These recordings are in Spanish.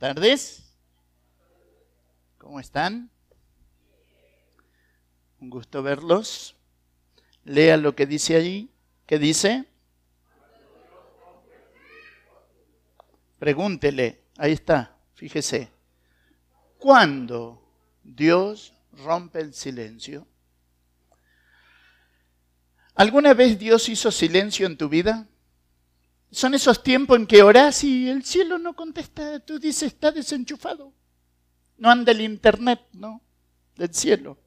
Tardes. ¿Cómo están? Un gusto verlos. Lea lo que dice allí. ¿Qué dice? Pregúntele. Ahí está. Fíjese. ¿Cuándo Dios rompe el silencio? ¿Alguna vez Dios hizo silencio en tu vida? Son esos tiempos en que orás y el cielo no contesta. Tú dices, está desenchufado. No anda el internet, ¿no? Del cielo.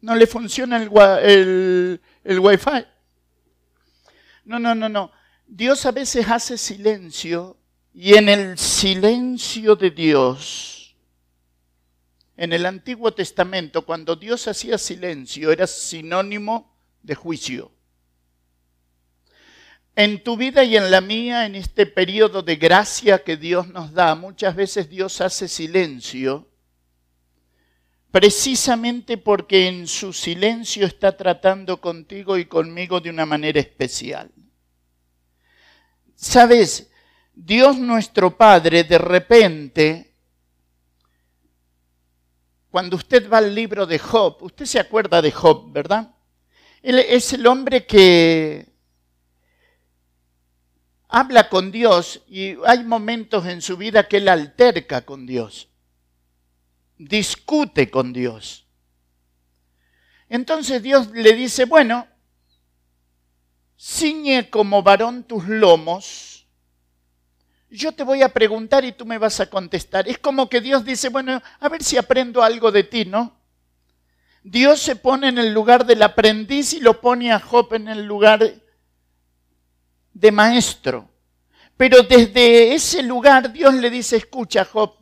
No le funciona el, el, el wifi. No, no, no, no. Dios a veces hace silencio y en el silencio de Dios, en el Antiguo Testamento, cuando Dios hacía silencio, era sinónimo de juicio en tu vida y en la mía, en este periodo de gracia que Dios nos da, muchas veces Dios hace silencio, precisamente porque en su silencio está tratando contigo y conmigo de una manera especial. Sabes, Dios nuestro Padre de repente, cuando usted va al libro de Job, usted se acuerda de Job, ¿verdad? Él es el hombre que habla con Dios y hay momentos en su vida que él alterca con Dios, discute con Dios. Entonces Dios le dice, bueno, ciñe como varón tus lomos, yo te voy a preguntar y tú me vas a contestar. Es como que Dios dice, bueno, a ver si aprendo algo de ti, ¿no? Dios se pone en el lugar del aprendiz y lo pone a Job en el lugar de maestro. Pero desde ese lugar Dios le dice, escucha Job,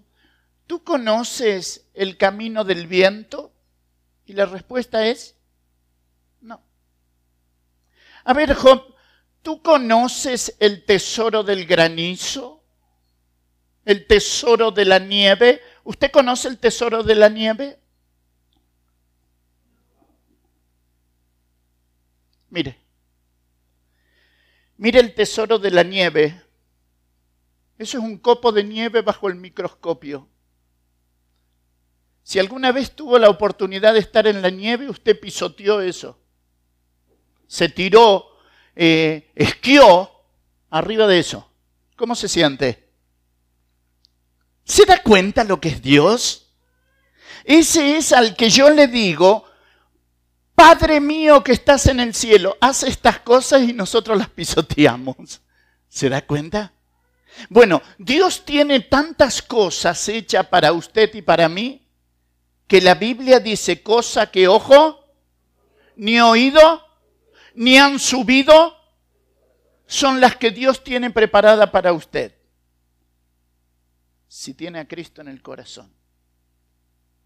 ¿tú conoces el camino del viento? Y la respuesta es, no. A ver Job, ¿tú conoces el tesoro del granizo? ¿El tesoro de la nieve? ¿Usted conoce el tesoro de la nieve? Mire, Mire el tesoro de la nieve. Eso es un copo de nieve bajo el microscopio. Si alguna vez tuvo la oportunidad de estar en la nieve, usted pisoteó eso. Se tiró, eh, esquió arriba de eso. ¿Cómo se siente? ¿Se da cuenta lo que es Dios? Ese es al que yo le digo, Padre mío que estás en el cielo, hace estas cosas y nosotros las pisoteamos. ¿Se da cuenta? Bueno, Dios tiene tantas cosas hechas para usted y para mí que la Biblia dice cosa que ojo, ni oído, ni han subido, son las que Dios tiene preparada para usted. Si tiene a Cristo en el corazón.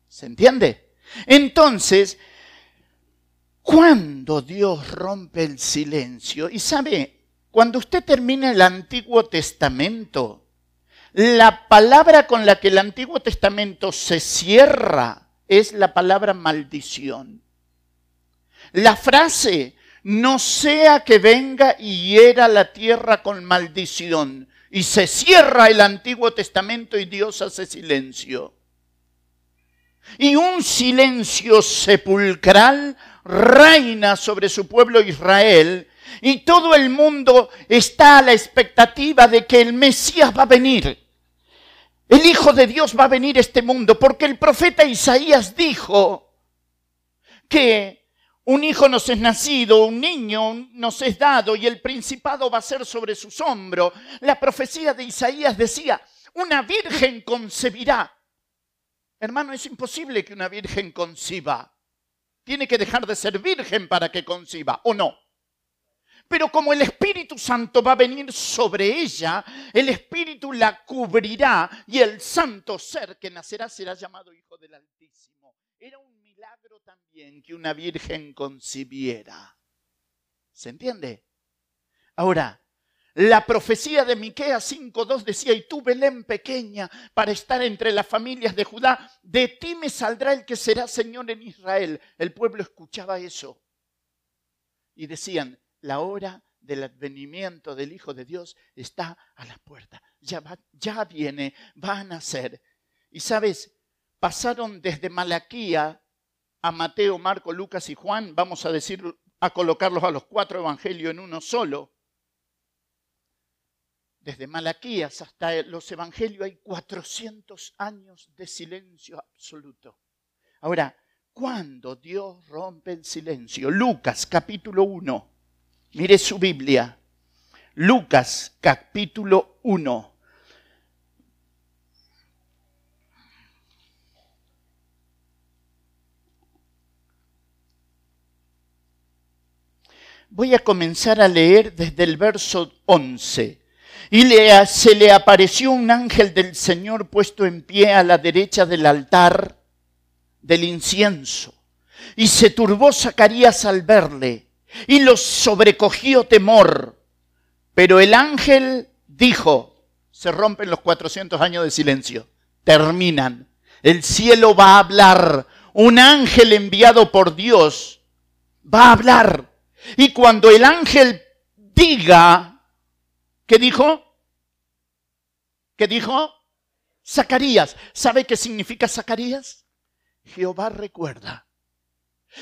¿Se entiende? Entonces, cuando Dios rompe el silencio, y sabe, cuando usted termina el Antiguo Testamento, la palabra con la que el Antiguo Testamento se cierra es la palabra maldición. La frase, no sea que venga y hiera la tierra con maldición. Y se cierra el Antiguo Testamento y Dios hace silencio. Y un silencio sepulcral reina sobre su pueblo Israel y todo el mundo está a la expectativa de que el Mesías va a venir. El Hijo de Dios va a venir a este mundo porque el profeta Isaías dijo que un hijo nos es nacido, un niño nos es dado y el principado va a ser sobre sus hombros. La profecía de Isaías decía, una virgen concebirá. Hermano, es imposible que una virgen conciba tiene que dejar de ser virgen para que conciba, ¿o no? Pero como el Espíritu Santo va a venir sobre ella, el Espíritu la cubrirá y el santo ser que nacerá será llamado Hijo del Altísimo. Era un milagro también que una virgen concibiera. ¿Se entiende? Ahora, la profecía de Miqueas 5:2 decía, "Y tú Belén pequeña, para estar entre las familias de Judá, de ti me saldrá el que será Señor en Israel." El pueblo escuchaba eso. Y decían, "La hora del advenimiento del Hijo de Dios está a la puerta. Ya, ya viene, va a nacer. Y sabes, pasaron desde Malaquía a Mateo, Marco, Lucas y Juan, vamos a decir, a colocarlos a los cuatro evangelios en uno solo. Desde Malaquías hasta los evangelios hay 400 años de silencio absoluto. Ahora, ¿cuándo Dios rompe el silencio? Lucas capítulo 1. Mire su Biblia. Lucas capítulo 1. Voy a comenzar a leer desde el verso 11. Y se le apareció un ángel del Señor puesto en pie a la derecha del altar del incienso. Y se turbó Zacarías al verle, y lo sobrecogió temor. Pero el ángel dijo, se rompen los 400 años de silencio, terminan. El cielo va a hablar, un ángel enviado por Dios va a hablar y cuando el ángel diga, ¿qué dijo? ¿Qué dijo? Zacarías. ¿Sabe qué significa Zacarías? Jehová recuerda.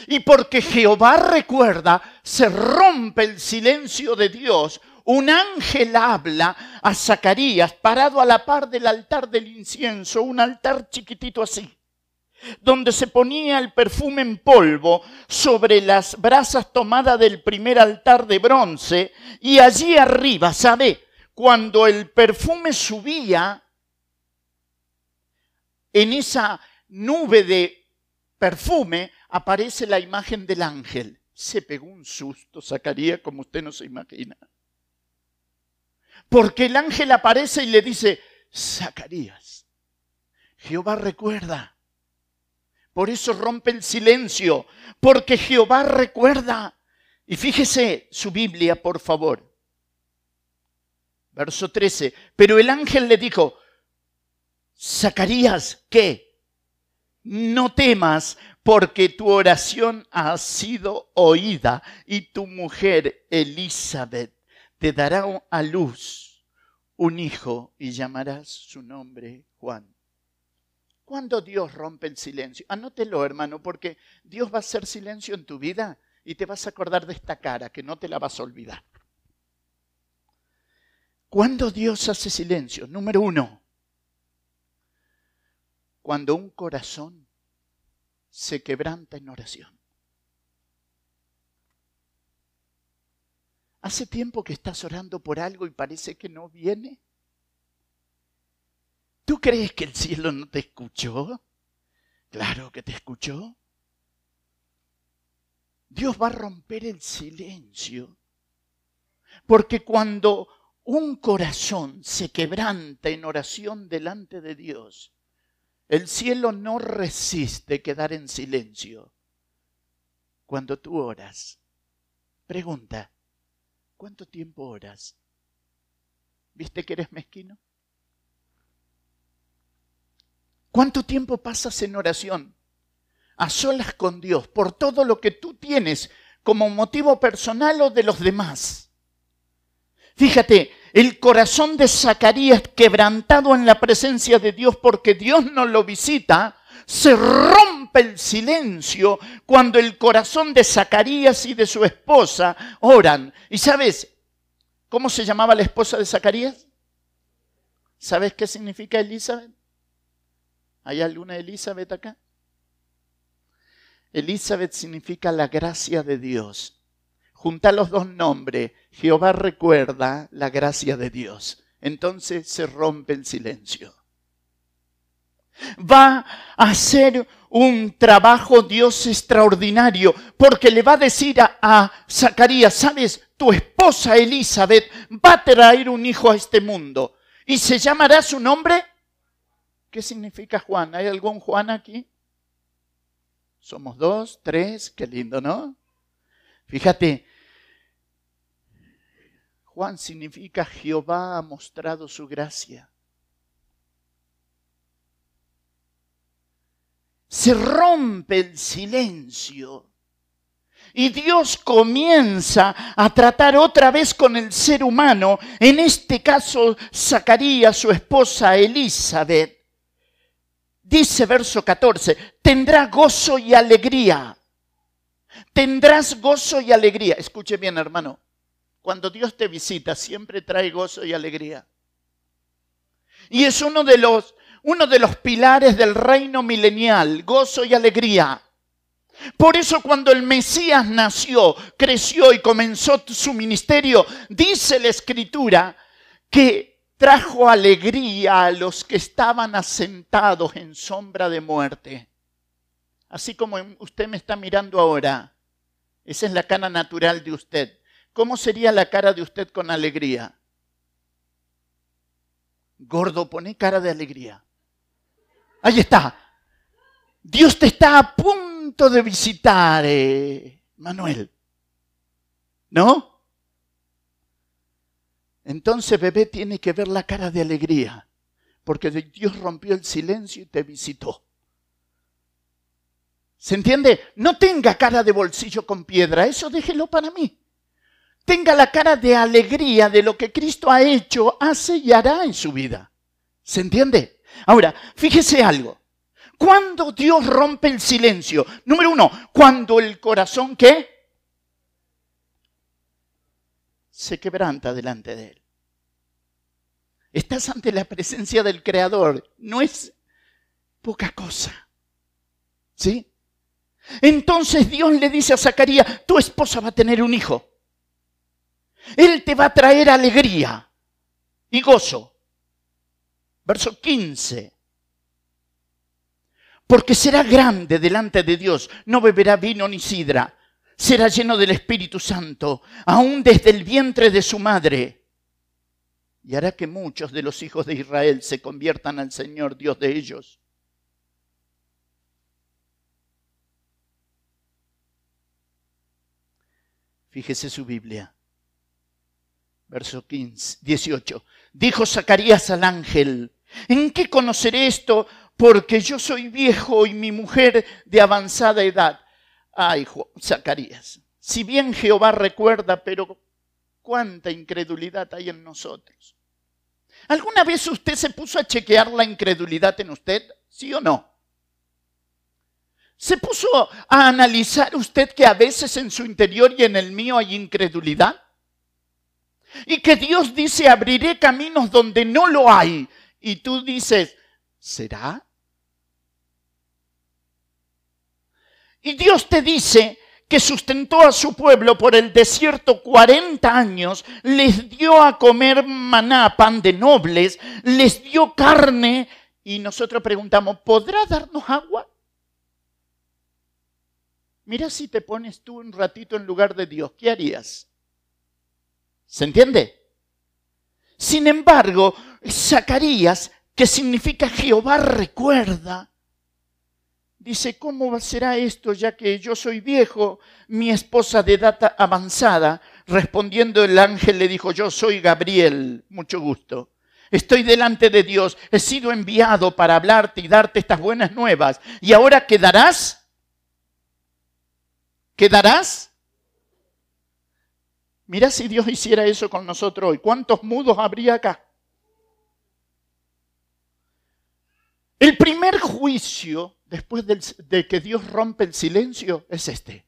Y porque Jehová recuerda, se rompe el silencio de Dios. Un ángel habla a Zacarías parado a la par del altar del incienso, un altar chiquitito así donde se ponía el perfume en polvo sobre las brasas tomadas del primer altar de bronce, y allí arriba, ¿sabe? Cuando el perfume subía en esa nube de perfume, aparece la imagen del ángel. Se pegó un susto, sacaría como usted no se imagina. Porque el ángel aparece y le dice, Zacarías, Jehová recuerda por eso rompe el silencio, porque Jehová recuerda. Y fíjese su Biblia, por favor. Verso 13. Pero el ángel le dijo, Zacarías, ¿qué? No temas, porque tu oración ha sido oída y tu mujer Elizabeth te dará a luz un hijo y llamarás su nombre Juan. ¿Cuándo Dios rompe el silencio? Anótelo, hermano, porque Dios va a hacer silencio en tu vida y te vas a acordar de esta cara, que no te la vas a olvidar. ¿Cuándo Dios hace silencio? Número uno, cuando un corazón se quebranta en oración. ¿Hace tiempo que estás orando por algo y parece que no viene? ¿Tú crees que el cielo no te escuchó? Claro que te escuchó. Dios va a romper el silencio. Porque cuando un corazón se quebranta en oración delante de Dios, el cielo no resiste quedar en silencio. Cuando tú oras, pregunta, ¿cuánto tiempo oras? ¿Viste que eres mezquino? ¿Cuánto tiempo pasas en oración? A solas con Dios, por todo lo que tú tienes como motivo personal o de los demás. Fíjate, el corazón de Zacarías quebrantado en la presencia de Dios porque Dios no lo visita, se rompe el silencio cuando el corazón de Zacarías y de su esposa oran. ¿Y sabes cómo se llamaba la esposa de Zacarías? ¿Sabes qué significa Elizabeth? ¿Hay alguna Elizabeth acá? Elizabeth significa la gracia de Dios. Junta los dos nombres. Jehová recuerda la gracia de Dios. Entonces se rompe el silencio. Va a hacer un trabajo Dios extraordinario porque le va a decir a, a Zacarías, sabes, tu esposa Elizabeth va a traer un hijo a este mundo y se llamará su nombre ¿Qué significa Juan? ¿Hay algún Juan aquí? Somos dos, tres, qué lindo, ¿no? Fíjate, Juan significa Jehová ha mostrado su gracia. Se rompe el silencio. Y Dios comienza a tratar otra vez con el ser humano, en este caso Zacarías, su esposa Elizabeth. Dice verso 14, tendrá gozo y alegría. Tendrás gozo y alegría. Escuche bien, hermano. Cuando Dios te visita, siempre trae gozo y alegría. Y es uno de los, uno de los pilares del reino milenial, gozo y alegría. Por eso cuando el Mesías nació, creció y comenzó su ministerio, dice la escritura que trajo alegría a los que estaban asentados en sombra de muerte. Así como usted me está mirando ahora, esa es la cara natural de usted. ¿Cómo sería la cara de usted con alegría? Gordo, pone cara de alegría. Ahí está. Dios te está a punto de visitar, eh, Manuel. ¿No? Entonces, bebé, tiene que ver la cara de alegría, porque Dios rompió el silencio y te visitó. ¿Se entiende? No tenga cara de bolsillo con piedra, eso déjelo para mí. Tenga la cara de alegría de lo que Cristo ha hecho, hace y hará en su vida. ¿Se entiende? Ahora, fíjese algo. Cuando Dios rompe el silencio, número uno, cuando el corazón qué? Se quebranta delante de Él. Estás ante la presencia del Creador. No es poca cosa. ¿Sí? Entonces Dios le dice a Zacarías, tu esposa va a tener un hijo. Él te va a traer alegría y gozo. Verso 15. Porque será grande delante de Dios, no beberá vino ni sidra, será lleno del Espíritu Santo, aún desde el vientre de su madre. Y hará que muchos de los hijos de Israel se conviertan al Señor Dios de ellos. Fíjese su Biblia. Verso 15, 18. Dijo Zacarías al ángel, ¿en qué conoceré esto? Porque yo soy viejo y mi mujer de avanzada edad. Ay, Zacarías, si bien Jehová recuerda, pero cuánta incredulidad hay en nosotros. ¿Alguna vez usted se puso a chequear la incredulidad en usted? ¿Sí o no? ¿Se puso a analizar usted que a veces en su interior y en el mío hay incredulidad? Y que Dios dice, abriré caminos donde no lo hay. Y tú dices, ¿será? Y Dios te dice que sustentó a su pueblo por el desierto 40 años, les dio a comer maná, pan de nobles, les dio carne y nosotros preguntamos, ¿podrá darnos agua? Mira si te pones tú un ratito en lugar de Dios, ¿qué harías? ¿Se entiende? Sin embargo, Zacarías, que significa Jehová recuerda, dice, ¿cómo será esto ya que yo soy viejo, mi esposa de edad avanzada? Respondiendo el ángel le dijo, yo soy Gabriel, mucho gusto. Estoy delante de Dios, he sido enviado para hablarte y darte estas buenas nuevas. ¿Y ahora quedarás? ¿Quedarás? Mira si Dios hiciera eso con nosotros hoy. ¿Cuántos mudos habría acá? El primer juicio después de que Dios rompe el silencio es este.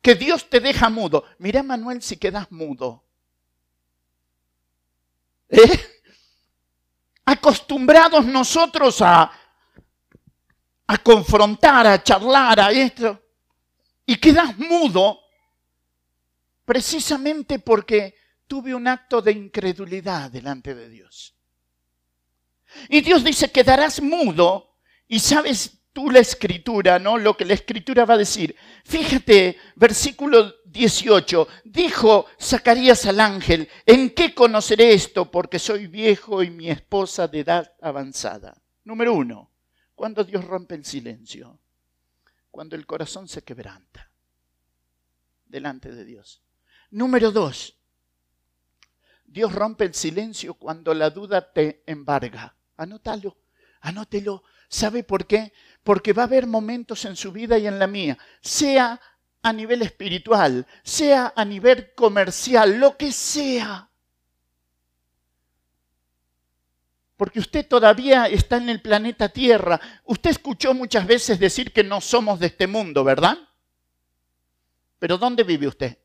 Que Dios te deja mudo. Mira, Manuel, si quedas mudo. ¿Eh? Acostumbrados nosotros a, a confrontar, a charlar, a esto y quedas mudo precisamente porque tuve un acto de incredulidad delante de Dios. Y Dios dice, quedarás mudo y sabes tú la escritura, ¿no? Lo que la escritura va a decir. Fíjate, versículo 18, dijo Zacarías al ángel, ¿en qué conoceré esto? Porque soy viejo y mi esposa de edad avanzada. Número uno, cuando Dios rompe el silencio cuando el corazón se quebranta delante de Dios. Número dos, Dios rompe el silencio cuando la duda te embarga. Anótalo, anótelo. ¿Sabe por qué? Porque va a haber momentos en su vida y en la mía, sea a nivel espiritual, sea a nivel comercial, lo que sea. Porque usted todavía está en el planeta Tierra. Usted escuchó muchas veces decir que no somos de este mundo, ¿verdad? Pero ¿dónde vive usted?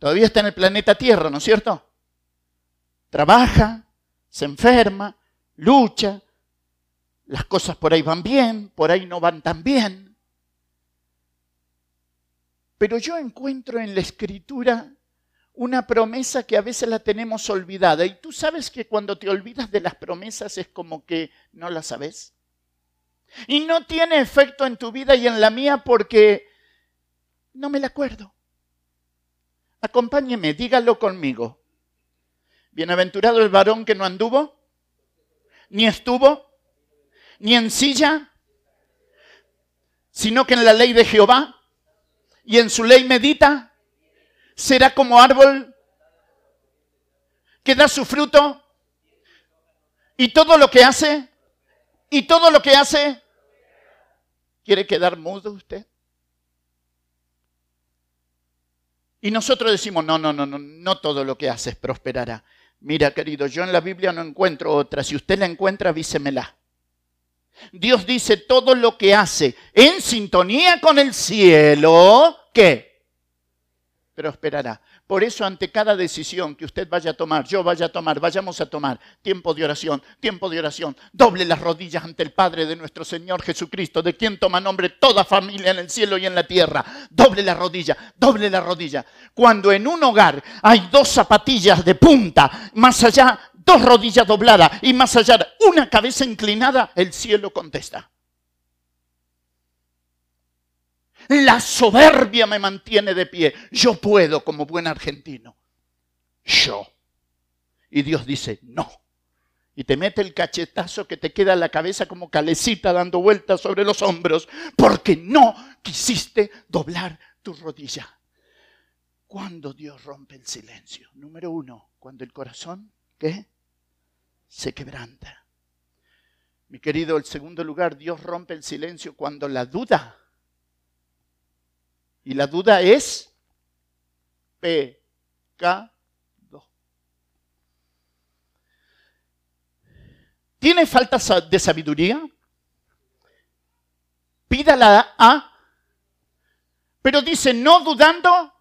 Todavía está en el planeta Tierra, ¿no es cierto? Trabaja, se enferma, lucha, las cosas por ahí van bien, por ahí no van tan bien. Pero yo encuentro en la escritura una promesa que a veces la tenemos olvidada. Y tú sabes que cuando te olvidas de las promesas es como que no las sabes. Y no tiene efecto en tu vida y en la mía porque no me la acuerdo. Acompáñeme, dígalo conmigo. Bienaventurado el varón que no anduvo, ni estuvo, ni en silla, sino que en la ley de Jehová y en su ley medita, será como árbol que da su fruto y todo lo que hace, y todo lo que hace, ¿quiere quedar mudo usted? Y nosotros decimos, no, no, no, no, no todo lo que haces prosperará. Mira, querido, yo en la Biblia no encuentro otra. Si usted la encuentra, avísemela. Dios dice todo lo que hace en sintonía con el cielo, ¿qué? Prosperará. Por eso ante cada decisión que usted vaya a tomar, yo vaya a tomar, vayamos a tomar tiempo de oración, tiempo de oración, doble las rodillas ante el Padre de nuestro Señor Jesucristo, de quien toma nombre toda familia en el cielo y en la tierra. Doble la rodilla, doble la rodilla. Cuando en un hogar hay dos zapatillas de punta, más allá dos rodillas dobladas y más allá una cabeza inclinada, el cielo contesta. La soberbia me mantiene de pie. Yo puedo como buen argentino. Yo. Y Dios dice, no. Y te mete el cachetazo que te queda la cabeza como calecita dando vueltas sobre los hombros, porque no quisiste doblar tu rodilla. Cuando Dios rompe el silencio? Número uno, cuando el corazón, ¿qué? Se quebranta. Mi querido, el segundo lugar, Dios rompe el silencio cuando la duda y la duda es pecado. ¿Tiene falta de sabiduría? Pídala a. Pero dice, no dudando,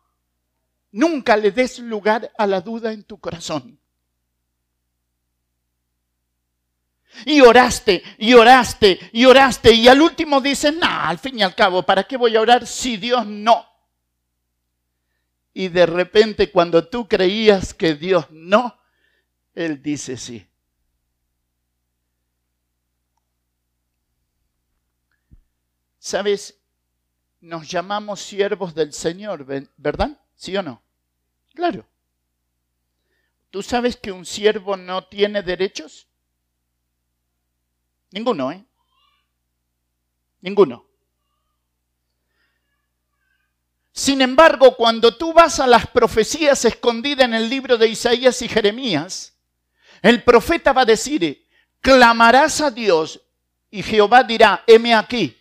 nunca le des lugar a la duda en tu corazón. Y oraste, y oraste, y oraste, y al último dices, no, al fin y al cabo, ¿para qué voy a orar si Dios no? Y de repente cuando tú creías que Dios no, Él dice sí. ¿Sabes? Nos llamamos siervos del Señor, ¿verdad? ¿Sí o no? Claro. ¿Tú sabes que un siervo no tiene derechos? Ninguno, ¿eh? Ninguno. Sin embargo, cuando tú vas a las profecías escondidas en el libro de Isaías y Jeremías, el profeta va a decir, clamarás a Dios y Jehová dirá, heme aquí.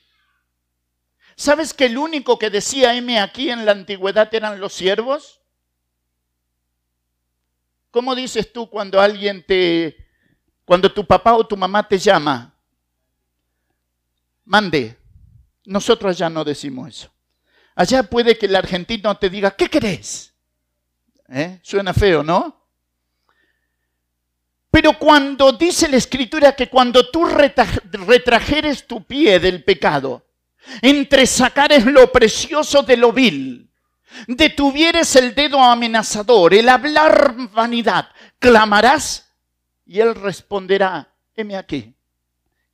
¿Sabes que el único que decía heme aquí en la antigüedad eran los siervos? ¿Cómo dices tú cuando alguien te, cuando tu papá o tu mamá te llama? Mande. Nosotros ya no decimos eso. Allá puede que el argentino te diga, ¿qué querés? ¿Eh? Suena feo, ¿no? Pero cuando dice la escritura que cuando tú retrajeres tu pie del pecado, entre sacares lo precioso de lo vil, detuvieres el dedo amenazador, el hablar vanidad, clamarás y él responderá, heme aquí,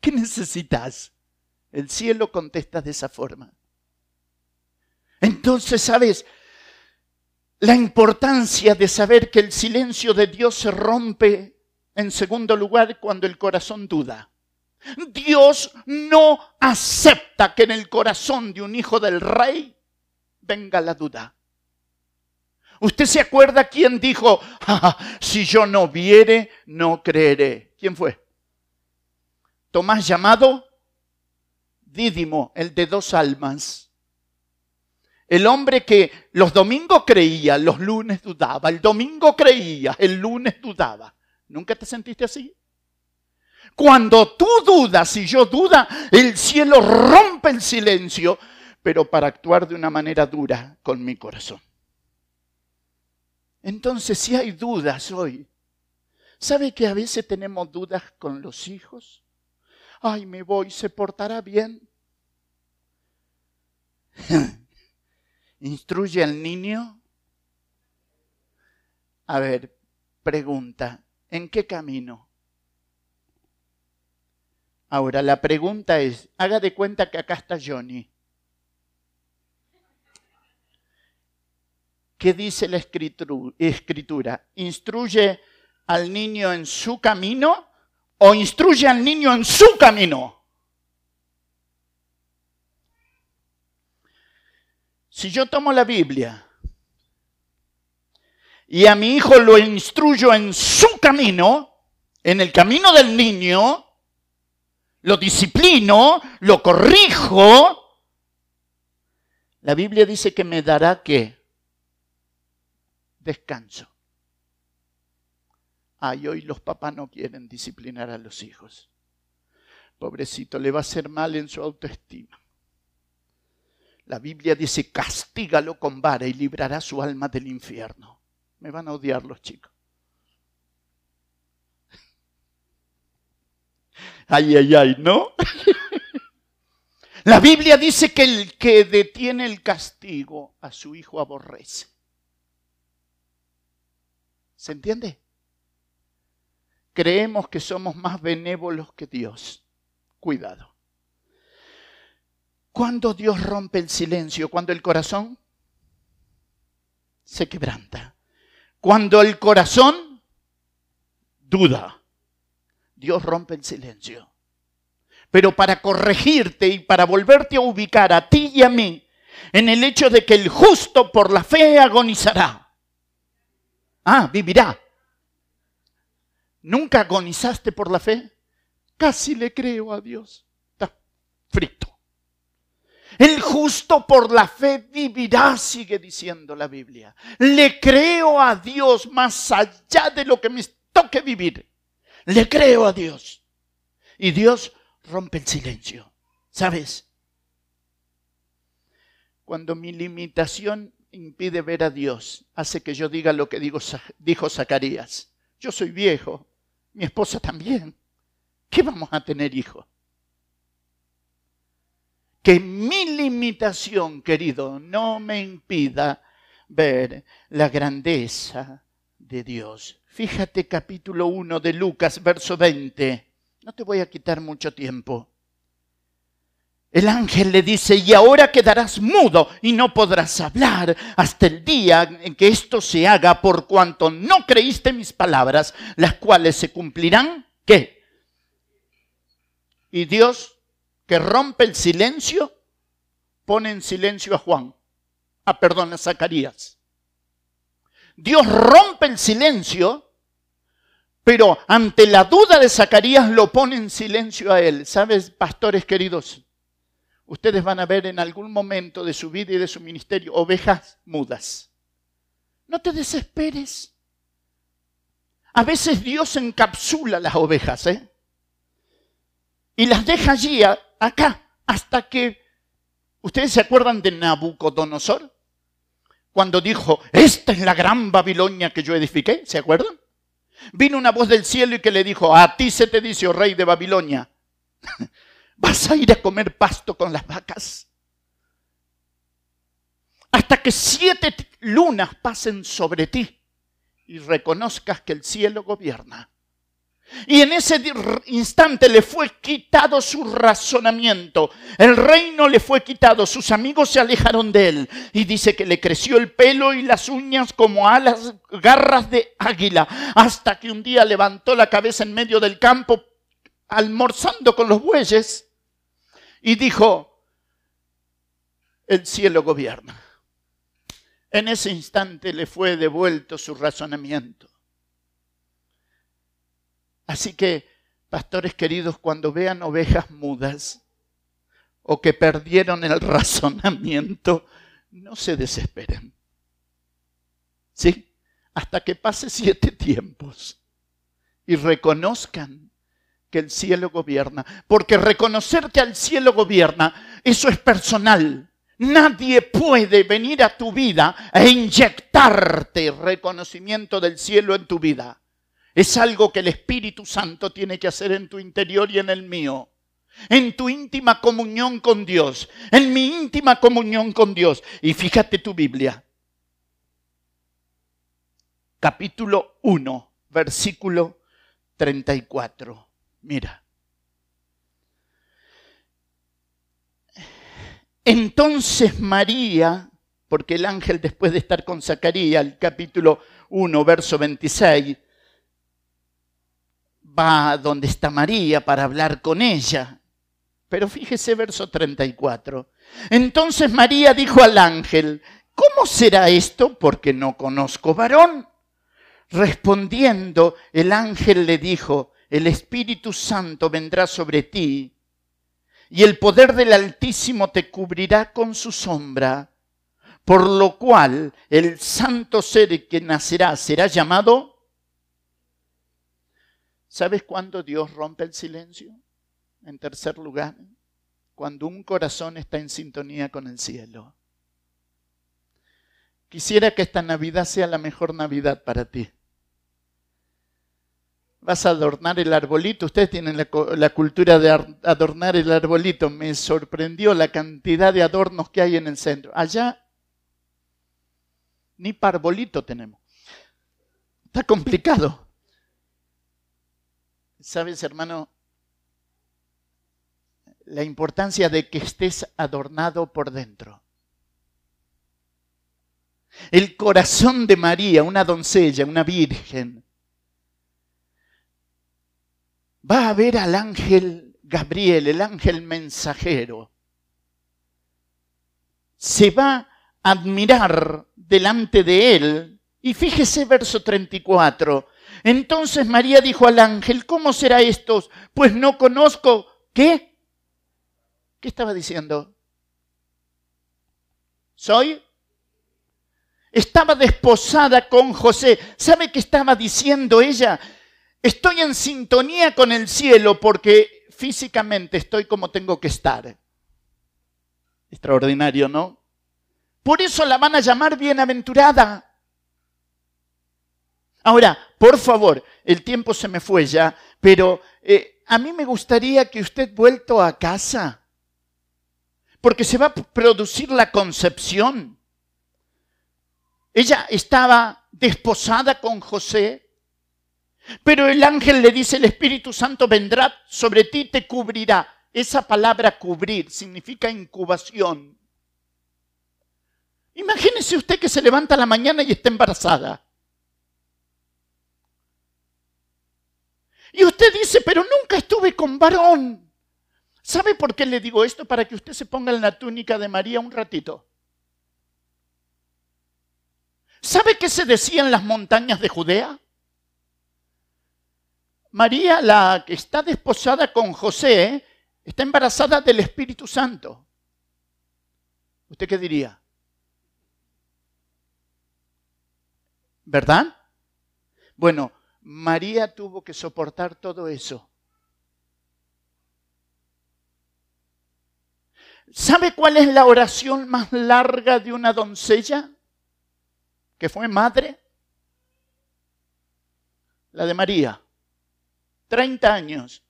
¿qué necesitas? El cielo contesta de esa forma. Entonces, ¿sabes? La importancia de saber que el silencio de Dios se rompe en segundo lugar cuando el corazón duda. Dios no acepta que en el corazón de un hijo del rey venga la duda. ¿Usted se acuerda quién dijo, si yo no viere, no creeré? ¿Quién fue? Tomás llamado Dídimo, el de dos almas. El hombre que los domingos creía, los lunes dudaba, el domingo creía, el lunes dudaba. ¿Nunca te sentiste así? Cuando tú dudas y yo duda, el cielo rompe el silencio, pero para actuar de una manera dura con mi corazón. Entonces, si hay dudas hoy, ¿sabe que a veces tenemos dudas con los hijos? Ay, me voy, ¿se portará bien? ¿Instruye al niño? A ver, pregunta, ¿en qué camino? Ahora, la pregunta es, haga de cuenta que acá está Johnny. ¿Qué dice la escritura? ¿Instruye al niño en su camino o instruye al niño en su camino? Si yo tomo la Biblia y a mi hijo lo instruyo en su camino, en el camino del niño, lo disciplino, lo corrijo, la Biblia dice que me dará qué? Descanso. Ay, hoy los papás no quieren disciplinar a los hijos. Pobrecito, le va a hacer mal en su autoestima. La Biblia dice, castígalo con vara y librará su alma del infierno. Me van a odiar los chicos. Ay, ay, ay, ¿no? La Biblia dice que el que detiene el castigo a su hijo aborrece. ¿Se entiende? Creemos que somos más benévolos que Dios. Cuidado. Cuando Dios rompe el silencio, cuando el corazón se quebranta, cuando el corazón duda, Dios rompe el silencio. Pero para corregirte y para volverte a ubicar a ti y a mí en el hecho de que el justo por la fe agonizará. Ah, vivirá. ¿Nunca agonizaste por la fe? Casi le creo a Dios. Está frito. El justo por la fe vivirá, sigue diciendo la Biblia. Le creo a Dios más allá de lo que me toque vivir. Le creo a Dios. Y Dios rompe el silencio. ¿Sabes? Cuando mi limitación impide ver a Dios, hace que yo diga lo que dijo Zacarías. Yo soy viejo, mi esposa también. ¿Qué vamos a tener hijos? Que mi limitación, querido, no me impida ver la grandeza de Dios. Fíjate capítulo 1 de Lucas, verso 20. No te voy a quitar mucho tiempo. El ángel le dice, y ahora quedarás mudo y no podrás hablar hasta el día en que esto se haga por cuanto no creíste mis palabras, las cuales se cumplirán. ¿Qué? Y Dios que rompe el silencio, pone en silencio a Juan. Ah, perdón, a Zacarías. Dios rompe el silencio, pero ante la duda de Zacarías lo pone en silencio a él. ¿Sabes, pastores queridos? Ustedes van a ver en algún momento de su vida y de su ministerio ovejas mudas. No te desesperes. A veces Dios encapsula las ovejas, ¿eh? Y las deja allí acá hasta que... ¿Ustedes se acuerdan de Nabucodonosor? Cuando dijo, esta es la gran Babilonia que yo edifiqué, ¿se acuerdan? Vino una voz del cielo y que le dijo, a ti se te dice, oh rey de Babilonia, vas a ir a comer pasto con las vacas. Hasta que siete lunas pasen sobre ti y reconozcas que el cielo gobierna. Y en ese instante le fue quitado su razonamiento. El reino le fue quitado. Sus amigos se alejaron de él. Y dice que le creció el pelo y las uñas como alas, garras de águila. Hasta que un día levantó la cabeza en medio del campo, almorzando con los bueyes. Y dijo, el cielo gobierna. En ese instante le fue devuelto su razonamiento. Así que, pastores queridos, cuando vean ovejas mudas o que perdieron el razonamiento, no se desesperen. ¿Sí? Hasta que pase siete tiempos y reconozcan que el cielo gobierna. Porque reconocer que el cielo gobierna, eso es personal. Nadie puede venir a tu vida e inyectarte reconocimiento del cielo en tu vida. Es algo que el Espíritu Santo tiene que hacer en tu interior y en el mío. En tu íntima comunión con Dios. En mi íntima comunión con Dios. Y fíjate tu Biblia. Capítulo 1, versículo 34. Mira. Entonces María, porque el ángel después de estar con Zacarías, el capítulo 1, verso 26, va donde está María para hablar con ella. Pero fíjese verso 34. Entonces María dijo al ángel, ¿cómo será esto? Porque no conozco varón. Respondiendo, el ángel le dijo, el Espíritu Santo vendrá sobre ti y el poder del Altísimo te cubrirá con su sombra, por lo cual el santo ser que nacerá será llamado ¿Sabes cuándo Dios rompe el silencio? En tercer lugar, cuando un corazón está en sintonía con el cielo. Quisiera que esta Navidad sea la mejor Navidad para ti. Vas a adornar el arbolito. Ustedes tienen la, cultura de adornar el arbolito. Me sorprendió la cantidad de adornos que hay en el centro. Allá ni parbolito tenemos. Está complicado. Sabes, hermano, la importancia de que estés adornado por dentro. El corazón de María, una doncella, una virgen, va a ver al ángel Gabriel, el ángel mensajero. Se va a admirar delante de él. Y fíjese verso 34. Entonces María dijo al ángel, ¿cómo será esto? Pues no conozco. ¿Qué? ¿Qué estaba diciendo? ¿Soy? Estaba desposada con José. ¿Sabe qué estaba diciendo ella? Estoy en sintonía con el cielo porque físicamente estoy como tengo que estar. Extraordinario, ¿no? Por eso la van a llamar bienaventurada. Ahora, por favor, el tiempo se me fue ya, pero eh, a mí me gustaría que usted vuelto a casa, porque se va a producir la concepción. Ella estaba desposada con José, pero el ángel le dice, el Espíritu Santo vendrá sobre ti y te cubrirá. Esa palabra cubrir significa incubación. Imagínese usted que se levanta la mañana y está embarazada. Y usted dice, pero nunca estuve con varón. ¿Sabe por qué le digo esto? Para que usted se ponga en la túnica de María un ratito. ¿Sabe qué se decía en las montañas de Judea? María, la que está desposada con José, está embarazada del Espíritu Santo. ¿Usted qué diría? ¿Verdad? Bueno, María tuvo que soportar todo eso. ¿Sabe cuál es la oración más larga de una doncella que fue madre? La de María. 30 años.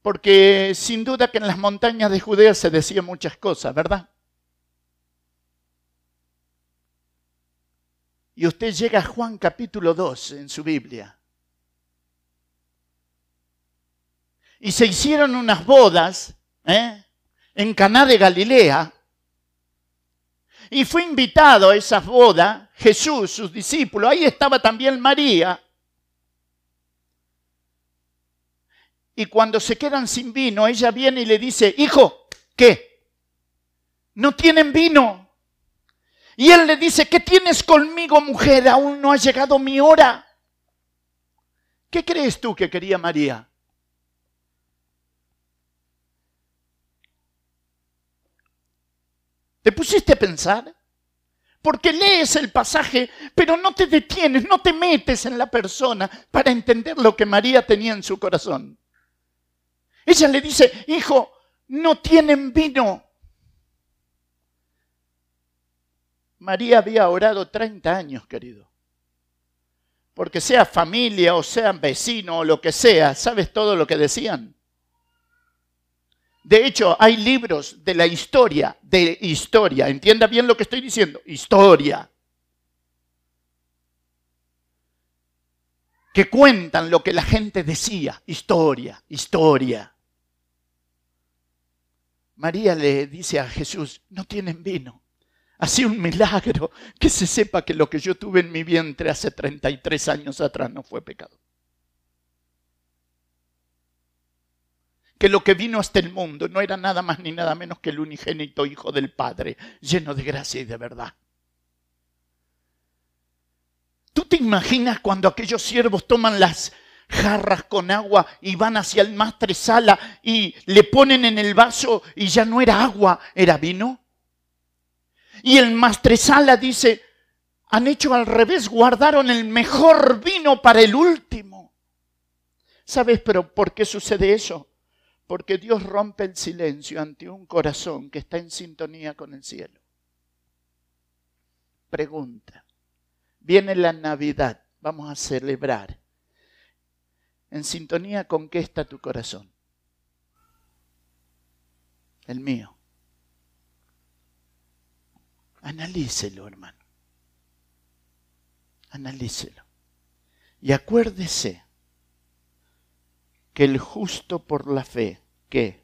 Porque sin duda que en las montañas de Judea se decían muchas cosas, ¿verdad? Y usted llega a Juan capítulo 2 en su Biblia. Y se hicieron unas bodas ¿eh? en Caná de Galilea. Y fue invitado a esa boda Jesús, sus discípulos. Ahí estaba también María. Y cuando se quedan sin vino, ella viene y le dice, hijo, ¿qué? No tienen vino. Y él le dice, ¿qué tienes conmigo, mujer? Aún no ha llegado mi hora. ¿Qué crees tú que quería María? ¿Te pusiste a pensar? Porque lees el pasaje, pero no te detienes, no te metes en la persona para entender lo que María tenía en su corazón. Ella le dice, hijo, no tienen vino. María había orado 30 años, querido. Porque sea familia o sean vecino o lo que sea, ¿sabes todo lo que decían? De hecho, hay libros de la historia, de historia, entienda bien lo que estoy diciendo, historia, que cuentan lo que la gente decía, historia, historia. María le dice a Jesús, no tienen vino. Así un milagro que se sepa que lo que yo tuve en mi vientre hace 33 años atrás no fue pecado. Que lo que vino hasta el mundo no era nada más ni nada menos que el unigénito Hijo del Padre, lleno de gracia y de verdad. ¿Tú te imaginas cuando aquellos siervos toman las jarras con agua y van hacia el mastresala y le ponen en el vaso y ya no era agua, era vino. Y el mastresala dice, han hecho al revés, guardaron el mejor vino para el último. ¿Sabes pero por qué sucede eso? Porque Dios rompe el silencio ante un corazón que está en sintonía con el cielo. Pregunta, viene la Navidad, vamos a celebrar en sintonía con qué está tu corazón. El mío. Analícelo, hermano. Analícelo. Y acuérdese que el justo por la fe, ¿qué?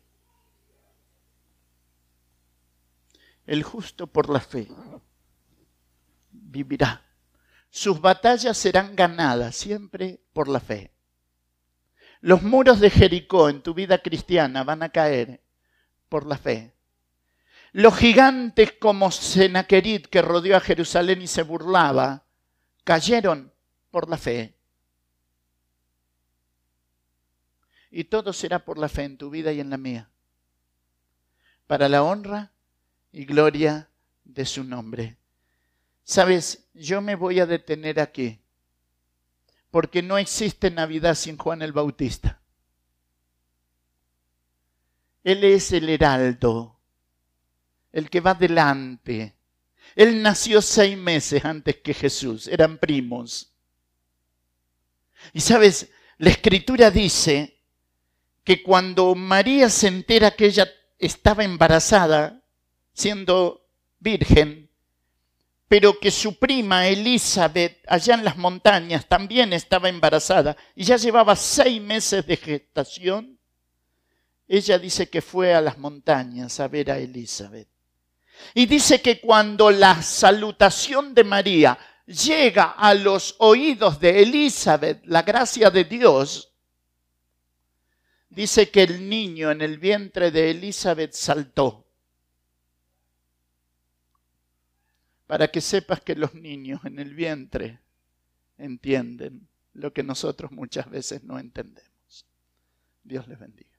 El justo por la fe vivirá. Sus batallas serán ganadas siempre por la fe. Los muros de Jericó en tu vida cristiana van a caer por la fe. Los gigantes como Senaquerit que rodeó a Jerusalén y se burlaba, cayeron por la fe. Y todo será por la fe en tu vida y en la mía, para la honra y gloria de su nombre. Sabes, yo me voy a detener aquí porque no existe Navidad sin Juan el Bautista. Él es el heraldo, el que va delante. Él nació seis meses antes que Jesús, eran primos. Y sabes, la escritura dice que cuando María se entera que ella estaba embarazada, siendo virgen, pero que su prima Elizabeth, allá en las montañas, también estaba embarazada y ya llevaba seis meses de gestación, ella dice que fue a las montañas a ver a Elizabeth. Y dice que cuando la salutación de María llega a los oídos de Elizabeth, la gracia de Dios, dice que el niño en el vientre de Elizabeth saltó. para que sepas que los niños en el vientre entienden lo que nosotros muchas veces no entendemos. Dios les bendiga.